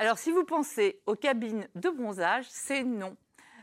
Alors, si vous pensez aux cabines de bronzage, c'est non.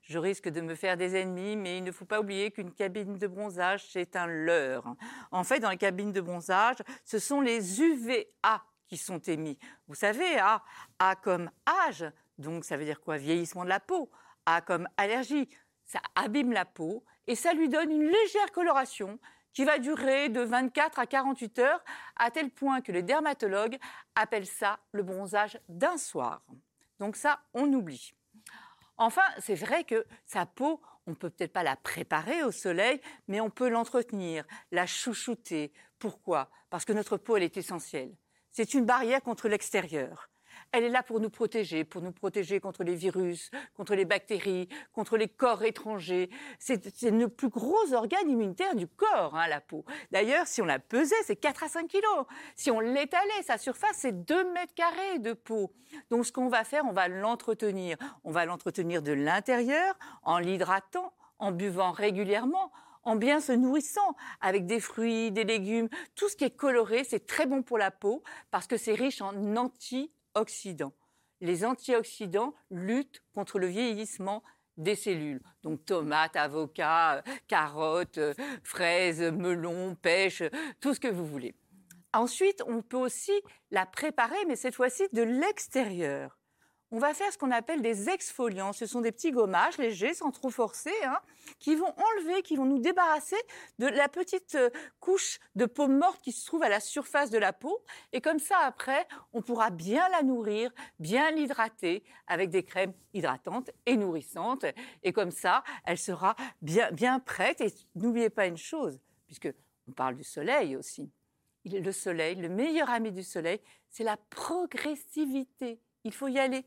Je risque de me faire des ennemis, mais il ne faut pas oublier qu'une cabine de bronzage, c'est un leurre. En fait, dans les cabines de bronzage, ce sont les UVA qui sont émis. Vous savez, A, A comme âge, donc ça veut dire quoi? Vieillissement de la peau. A comme allergie, ça abîme la peau et ça lui donne une légère coloration qui va durer de 24 à 48 heures, à tel point que les dermatologues appellent ça le bronzage d'un soir. Donc ça, on oublie. Enfin, c'est vrai que sa peau, on ne peut peut-être pas la préparer au soleil, mais on peut l'entretenir, la chouchouter. Pourquoi? Parce que notre peau, elle est essentielle. C'est une barrière contre l'extérieur. Elle est là pour nous protéger, pour nous protéger contre les virus, contre les bactéries, contre les corps étrangers. C'est le plus gros organe immunitaire du corps, hein, la peau. D'ailleurs, si on la pesait, c'est 4 à 5 kilos. Si on l'étalait, sa surface, c'est 2 mètres carrés de peau. Donc, ce qu'on va faire, on va l'entretenir. On va l'entretenir de l'intérieur en l'hydratant, en buvant régulièrement, en bien se nourrissant avec des fruits, des légumes, tout ce qui est coloré, c'est très bon pour la peau parce que c'est riche en anti oxydants. Les antioxydants luttent contre le vieillissement des cellules. Donc tomates, avocats, euh, carottes, euh, fraises, melons, pêche, tout ce que vous voulez. Ensuite, on peut aussi la préparer, mais cette fois-ci de l'extérieur on va faire ce qu'on appelle des exfoliants. Ce sont des petits gommages légers, sans trop forcer, hein, qui vont enlever, qui vont nous débarrasser de la petite euh, couche de peau morte qui se trouve à la surface de la peau. Et comme ça, après, on pourra bien la nourrir, bien l'hydrater avec des crèmes hydratantes et nourrissantes. Et comme ça, elle sera bien, bien prête. Et n'oubliez pas une chose, puisque on parle du soleil aussi. Le soleil, le meilleur ami du soleil, c'est la progressivité. Il faut y aller